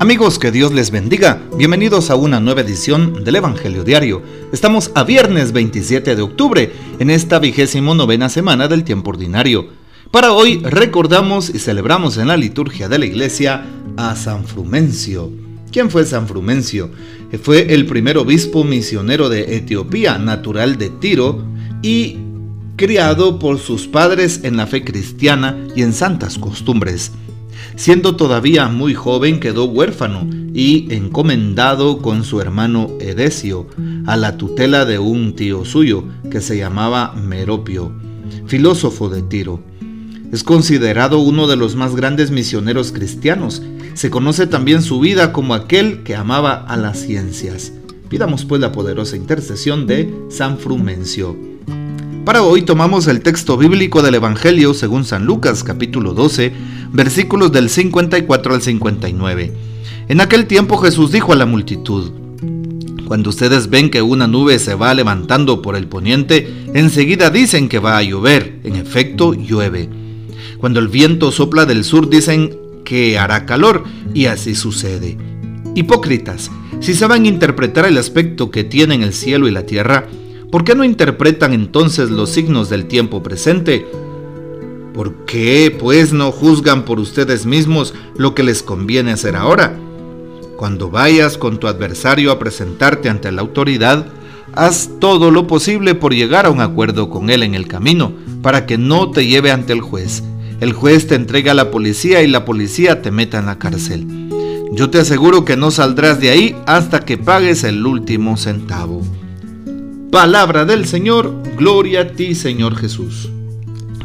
Amigos, que Dios les bendiga. Bienvenidos a una nueva edición del Evangelio Diario. Estamos a viernes 27 de octubre, en esta vigésimo novena semana del tiempo ordinario. Para hoy recordamos y celebramos en la liturgia de la iglesia a San Frumencio. ¿Quién fue San Frumencio? Fue el primer obispo misionero de Etiopía, natural de Tiro, y criado por sus padres en la fe cristiana y en santas costumbres. Siendo todavía muy joven quedó huérfano y encomendado con su hermano Edesio a la tutela de un tío suyo que se llamaba Meropio, filósofo de Tiro. Es considerado uno de los más grandes misioneros cristianos. Se conoce también su vida como aquel que amaba a las ciencias. Pidamos pues la poderosa intercesión de San Frumencio. Para hoy tomamos el texto bíblico del Evangelio según San Lucas capítulo 12, versículos del 54 al 59. En aquel tiempo Jesús dijo a la multitud, Cuando ustedes ven que una nube se va levantando por el poniente, enseguida dicen que va a llover, en efecto llueve. Cuando el viento sopla del sur dicen que hará calor, y así sucede. Hipócritas, si saben interpretar el aspecto que tienen el cielo y la tierra, ¿Por qué no interpretan entonces los signos del tiempo presente? ¿Por qué, pues, no juzgan por ustedes mismos lo que les conviene hacer ahora? Cuando vayas con tu adversario a presentarte ante la autoridad, haz todo lo posible por llegar a un acuerdo con él en el camino, para que no te lleve ante el juez. El juez te entrega a la policía y la policía te meta en la cárcel. Yo te aseguro que no saldrás de ahí hasta que pagues el último centavo. Palabra del Señor, gloria a ti Señor Jesús.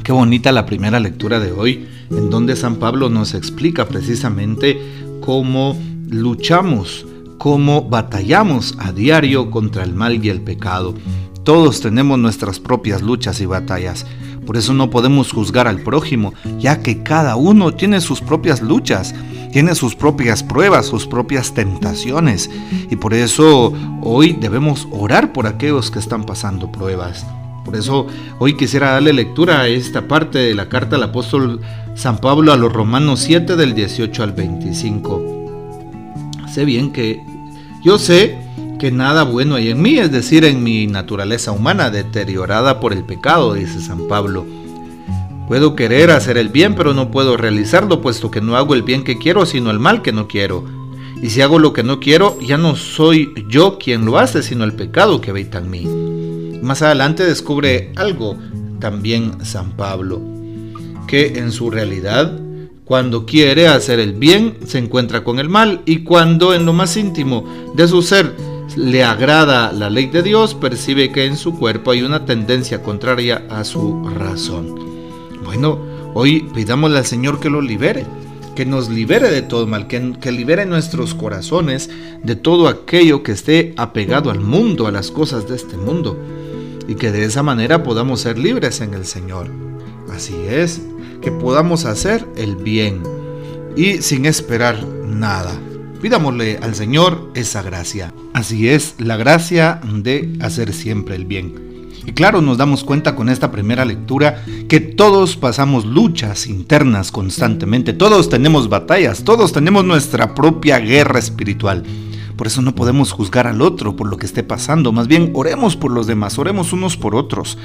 Qué bonita la primera lectura de hoy, en donde San Pablo nos explica precisamente cómo luchamos, cómo batallamos a diario contra el mal y el pecado. Todos tenemos nuestras propias luchas y batallas. Por eso no podemos juzgar al prójimo, ya que cada uno tiene sus propias luchas tiene sus propias pruebas, sus propias tentaciones. Y por eso hoy debemos orar por aquellos que están pasando pruebas. Por eso hoy quisiera darle lectura a esta parte de la carta del apóstol San Pablo a los Romanos 7 del 18 al 25. Sé bien que yo sé que nada bueno hay en mí, es decir, en mi naturaleza humana deteriorada por el pecado, dice San Pablo Puedo querer hacer el bien, pero no puedo realizarlo, puesto que no hago el bien que quiero, sino el mal que no quiero. Y si hago lo que no quiero, ya no soy yo quien lo hace, sino el pecado que habita en mí. Más adelante descubre algo también San Pablo, que en su realidad, cuando quiere hacer el bien, se encuentra con el mal, y cuando en lo más íntimo de su ser le agrada la ley de Dios, percibe que en su cuerpo hay una tendencia contraria a su razón. Bueno, hoy pidámosle al Señor que lo libere, que nos libere de todo mal, que, que, libere nuestros corazones de todo aquello que esté apegado al mundo, a las cosas de este mundo, y que de esa manera podamos ser libres en el Señor. Así es, que podamos hacer el bien y sin esperar nada. Pidámosle al Señor esa gracia. Así es, la gracia de hacer siempre el bien. Y claro, nos damos cuenta con esta primera lectura que todos pasamos luchas internas constantemente, todos tenemos batallas, todos tenemos nuestra propia guerra espiritual. Por eso no podemos juzgar al otro por lo que esté pasando, más bien oremos por los demás, oremos unos por otros.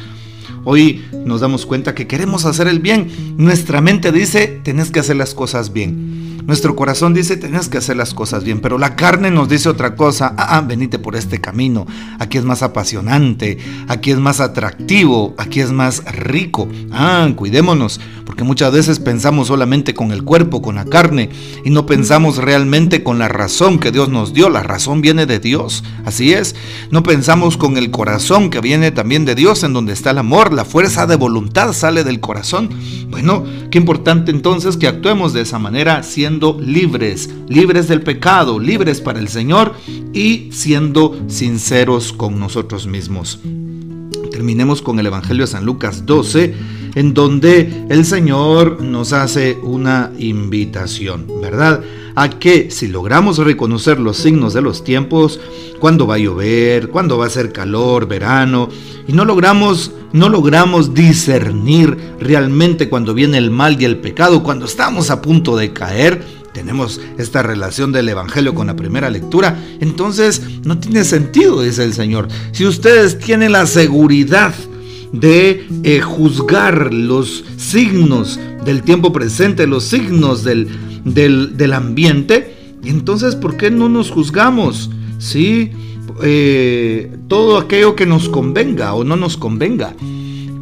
Hoy nos damos cuenta que queremos hacer el bien. Nuestra mente dice, tenés que hacer las cosas bien. Nuestro corazón dice, tenés que hacer las cosas bien, pero la carne nos dice otra cosa. Ah, ah, venite por este camino. Aquí es más apasionante, aquí es más atractivo, aquí es más rico. Ah, cuidémonos, porque muchas veces pensamos solamente con el cuerpo, con la carne, y no pensamos realmente con la razón que Dios nos dio. La razón viene de Dios, así es. No pensamos con el corazón que viene también de Dios, en donde está el amor, la fuerza de voluntad sale del corazón. Bueno, qué importante entonces que actuemos de esa manera, siendo libres, libres del pecado, libres para el Señor y siendo sinceros con nosotros mismos. Terminemos con el Evangelio de San Lucas 12, en donde el Señor nos hace una invitación, ¿verdad? A que si logramos reconocer los signos de los tiempos, cuándo va a llover, cuándo va a ser calor, verano, y no logramos no logramos discernir realmente cuando viene el mal y el pecado, cuando estamos a punto de caer, tenemos esta relación del Evangelio con la primera lectura, entonces no tiene sentido, dice el Señor. Si ustedes tienen la seguridad de eh, juzgar los signos del tiempo presente, los signos del, del, ambiente, entonces ¿por qué no nos juzgamos? ¿Sí? Eh, todo aquello que nos convenga o no nos convenga.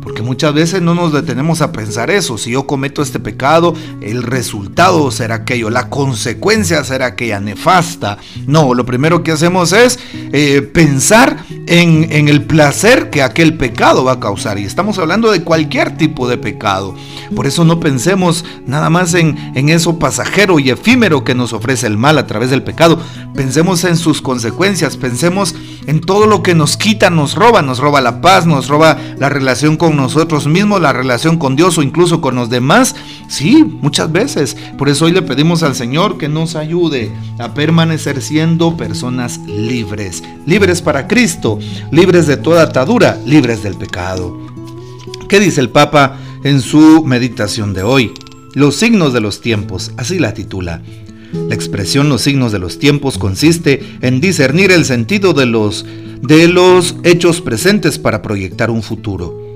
Porque muchas veces no nos detenemos a pensar eso. Si yo cometo este pecado, el resultado será aquello, la consecuencia será aquella nefasta. No, lo primero que hacemos es eh, pensar en, en, el placer que aquel pecado va a causar. Y estamos hablando de cualquier tipo de pecado. Por eso no pensemos nada más en, en eso pasajero y efímero que nos ofrece el mal a través del pecado. Pensemos en sus consecuencias, pensemos en todo lo que nos quita, nos roba, nos roba la paz, nos roba la relación con nosotros mismos, la relación con Dios o incluso con los demás. Sí, muchas veces. Por eso hoy le pedimos al Señor que nos ayude a permanecer siendo personas libres. Libres para Cristo, libres de toda atadura, libres del pecado. ¿Qué dice el Papa en su meditación de hoy? Los signos de los tiempos, así la titula. La expresión los signos de los tiempos consiste en discernir el sentido de los, de los hechos presentes para proyectar un futuro.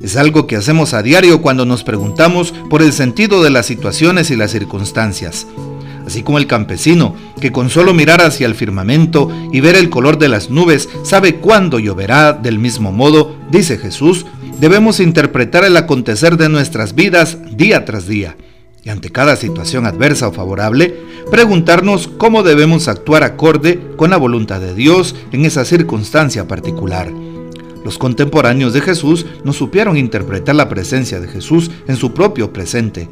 Es algo que hacemos a diario cuando nos preguntamos por el sentido de las situaciones y las circunstancias. Así como el campesino, que con solo mirar hacia el firmamento y ver el color de las nubes sabe cuándo lloverá, del mismo modo, dice Jesús, debemos interpretar el acontecer de nuestras vidas día tras día. Ante cada situación adversa o favorable, preguntarnos cómo debemos actuar acorde con la voluntad de Dios en esa circunstancia particular. Los contemporáneos de Jesús no supieron interpretar la presencia de Jesús en su propio presente.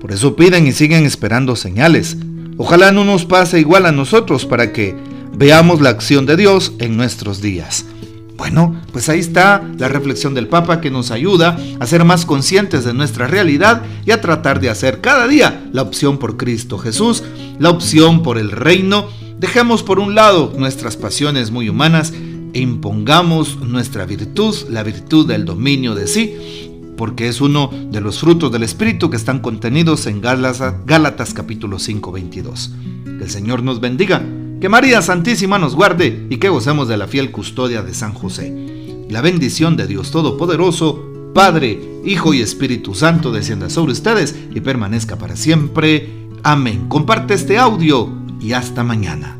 Por eso piden y siguen esperando señales. Ojalá no nos pase igual a nosotros para que veamos la acción de Dios en nuestros días. Bueno, pues ahí está la reflexión del Papa que nos ayuda a ser más conscientes de nuestra realidad y a tratar de hacer cada día la opción por Cristo Jesús, la opción por el reino. Dejemos por un lado nuestras pasiones muy humanas e impongamos nuestra virtud, la virtud del dominio de sí, porque es uno de los frutos del Espíritu que están contenidos en Gálatas, capítulo 5, 22. Que el Señor nos bendiga, que María Santísima nos guarde y que gocemos de la fiel custodia de San José. La bendición de Dios Todopoderoso, Padre, Hijo y Espíritu Santo descienda sobre ustedes y permanezca para siempre. Amén. Comparte este audio y hasta mañana.